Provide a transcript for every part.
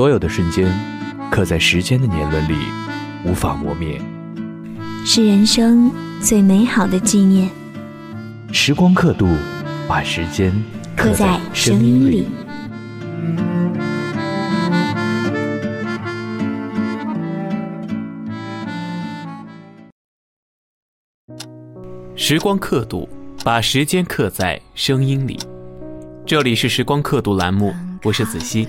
所有的瞬间，刻在时间的年轮里，无法磨灭，是人生最美好的纪念。时光刻度，把时间刻在声音里。时光刻度，把时间刻在声音里。这里是时光刻度栏目，我是子熙。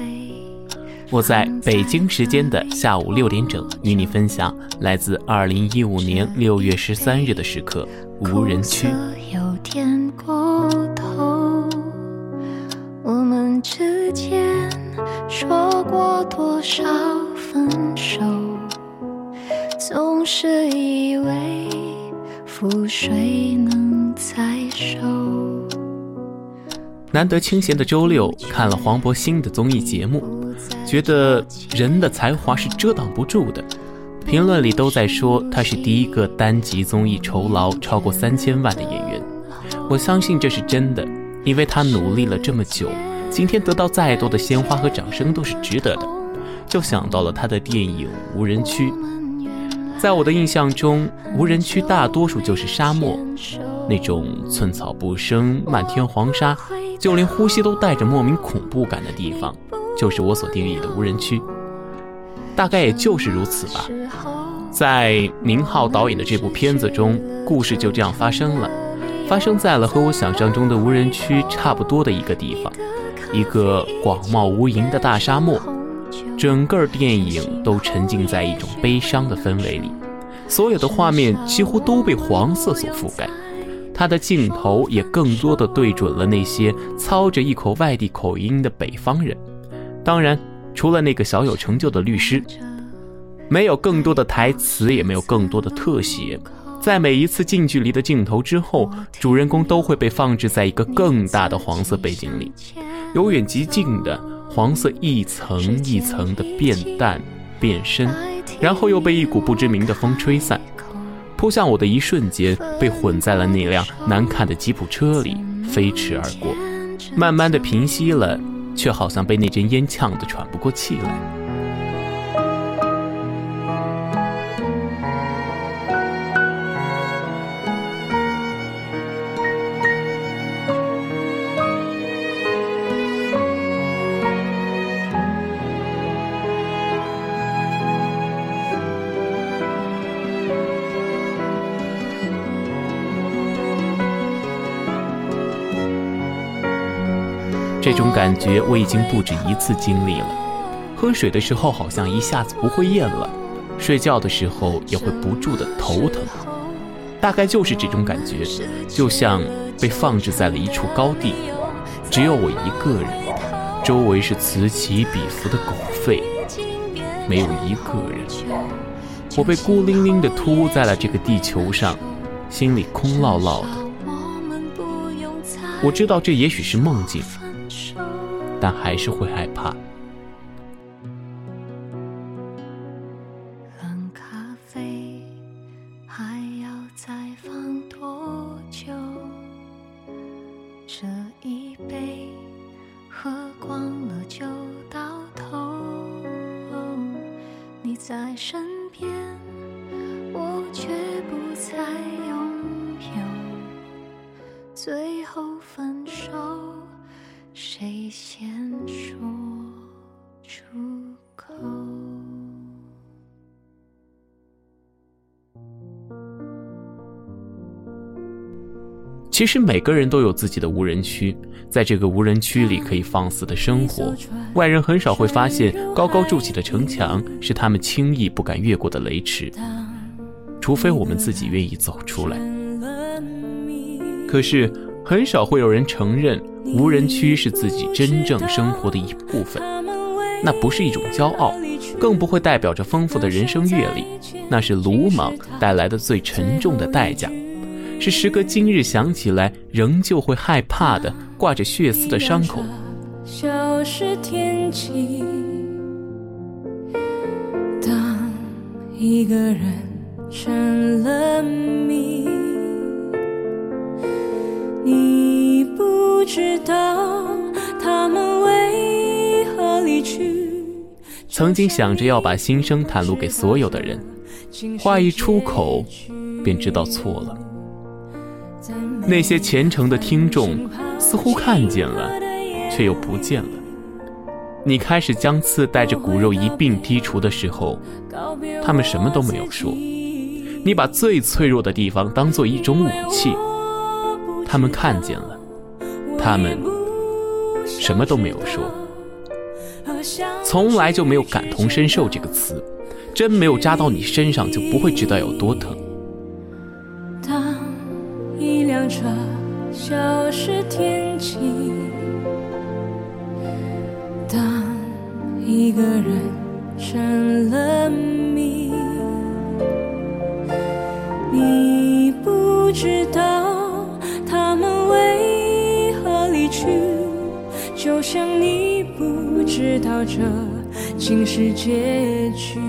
我在北京时间的下午六点整与你分享来自二零一五年六月十三日的时刻无人区。有点过头，我们之间说过多少分手，总是以为覆水能载舟。难得清闲的周六，看了黄渤新的综艺节目。觉得人的才华是遮挡不住的，评论里都在说他是第一个单集综艺酬劳超过三千万的演员。我相信这是真的，因为他努力了这么久，今天得到再多的鲜花和掌声都是值得的。就想到了他的电影《无人区》，在我的印象中，无人区大多数就是沙漠，那种寸草不生、漫天黄沙，就连呼吸都带着莫名恐怖感的地方。就是我所定义的无人区，大概也就是如此吧。在宁浩导演的这部片子中，故事就这样发生了，发生在了和我想象中的无人区差不多的一个地方，一个广袤无垠的大沙漠。整个电影都沉浸在一种悲伤的氛围里，所有的画面几乎都被黄色所覆盖，它的镜头也更多的对准了那些操着一口外地口音的北方人。当然，除了那个小有成就的律师，没有更多的台词，也没有更多的特写。在每一次近距离的镜头之后，主人公都会被放置在一个更大的黄色背景里，由远及近的黄色一层一层的变淡变深，然后又被一股不知名的风吹散，扑向我的一瞬间，被混在了那辆难看的吉普车里飞驰而过，慢慢的平息了。却好像被那阵烟呛得喘不过气来。这种感觉我已经不止一次经历了。喝水的时候好像一下子不会咽了，睡觉的时候也会不住的头疼。大概就是这种感觉，就像被放置在了一处高地，只有我一个人，周围是此起彼伏的狗吠，没有一个人。我被孤零零的突在了这个地球上，心里空落落的。我知道这也许是梦境。但还是会害怕。冷咖啡还要再放多久？这一杯喝光了就到头。你在身其实每个人都有自己的无人区，在这个无人区里可以放肆的生活，外人很少会发现高高筑起的城墙是他们轻易不敢越过的雷池，除非我们自己愿意走出来。可是很少会有人承认无人区是自己真正生活的一部分，那不是一种骄傲，更不会代表着丰富的人生阅历，那是鲁莽带来的最沉重的代价。是时隔今日想起来仍旧会害怕的挂着血丝的伤口。消失天际，当一个人成了谜，你不知道。曾经想着要把心声袒露给所有的人，话一出口，便知道错了。那些虔诚的听众似乎看见了，却又不见了。你开始将刺带着骨肉一并剔除的时候，他们什么都没有说。你把最脆弱的地方当做一种武器，他们看见了，他们什么都没有说。从来就没有感同身受这个词，针没有扎到你身上就不会知道有多疼。当一辆车消失天际，当一个人成了谜，你不知道他们为何离去，就像你不知道这竟是结局。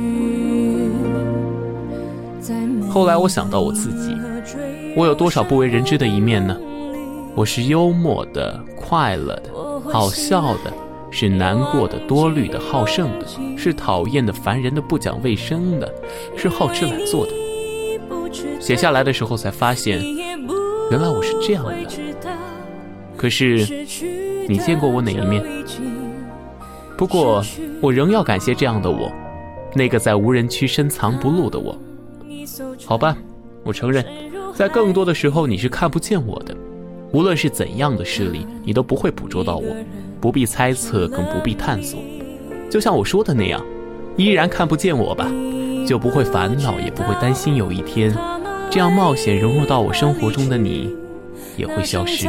后来我想到我自己。我有多少不为人知的一面呢？我是幽默的、快乐的、好笑的，是难过的、多虑的、好胜的，是讨厌的、烦人的、不讲卫生的，是好吃懒做的。写下来的时候才发现，原来我是这样的。可是，你见过我哪一面？不过，我仍要感谢这样的我，那个在无人区深藏不露的我。好吧，我承认。在更多的时候，你是看不见我的。无论是怎样的视力，你都不会捕捉到我。不必猜测，更不必探索。就像我说的那样，依然看不见我吧，就不会烦恼，也不会担心有一天，这样冒险融入到我生活中的你，也会消失。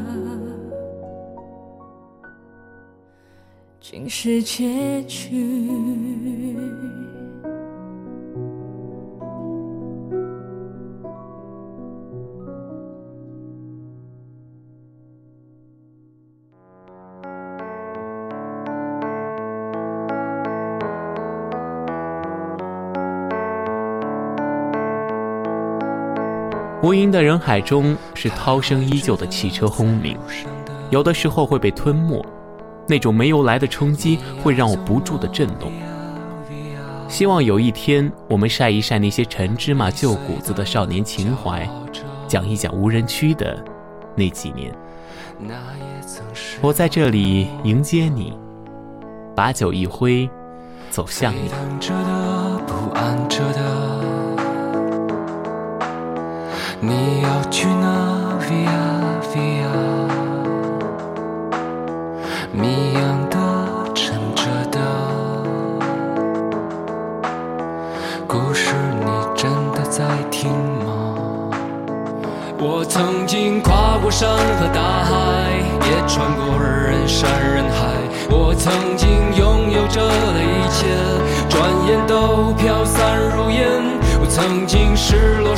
是结局。无垠的人海中，是涛声依旧的汽车轰鸣，有的时候会被吞没，那种没由来的冲击会让我不住的震动。希望有一天，我们晒一晒那些陈芝麻旧谷子的少年情怀，讲一讲无人区的那几年。我在这里迎接你，把酒一挥，走向你。你要去哪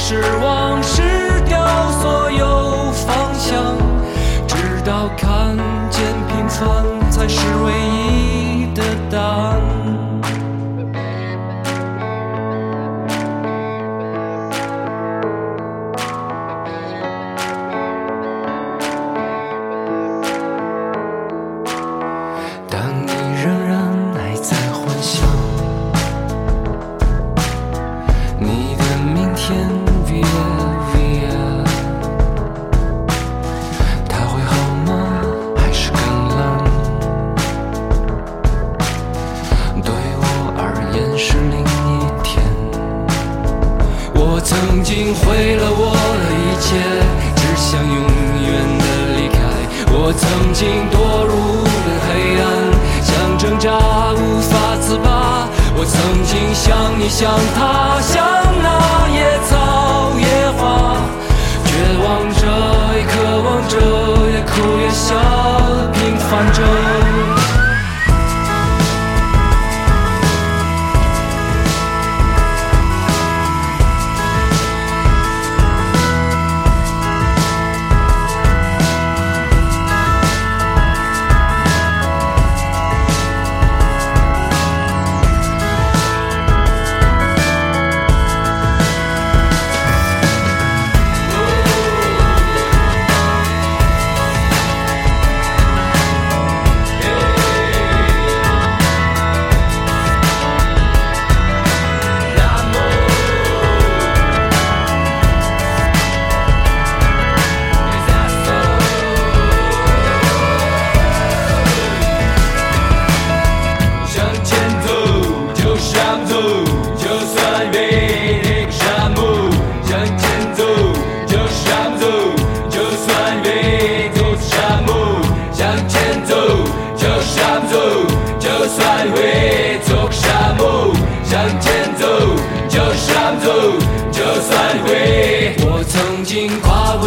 失望失掉所有方向直到看见平凡才是唯一。想你想他想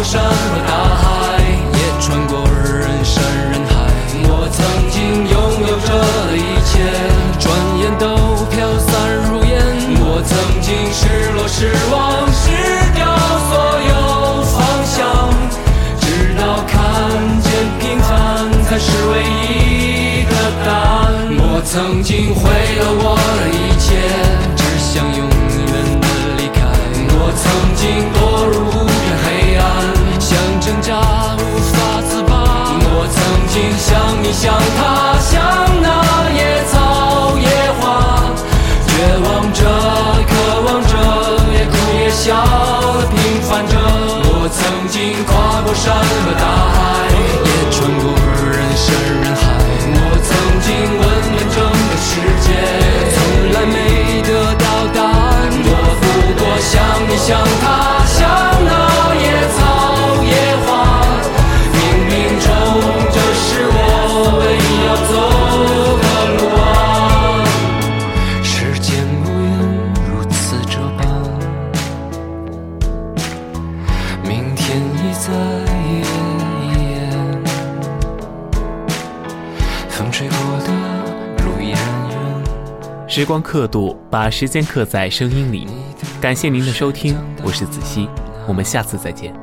山和大海，也穿过人山人海。我曾经拥有着的一切，转眼都飘散如烟。我曾经失落失望，失掉所有方向，直到看见平凡才是唯一的答案。我曾经毁了我的一切，只想永远的离开。我曾经堕入无。挣扎无法自拔，我曾经像你像他像那野草野花，绝望着渴望着也哭也笑平凡着。我曾经跨过山和大时光刻度，把时间刻在声音里。感谢您的收听，我是子熙，我们下次再见。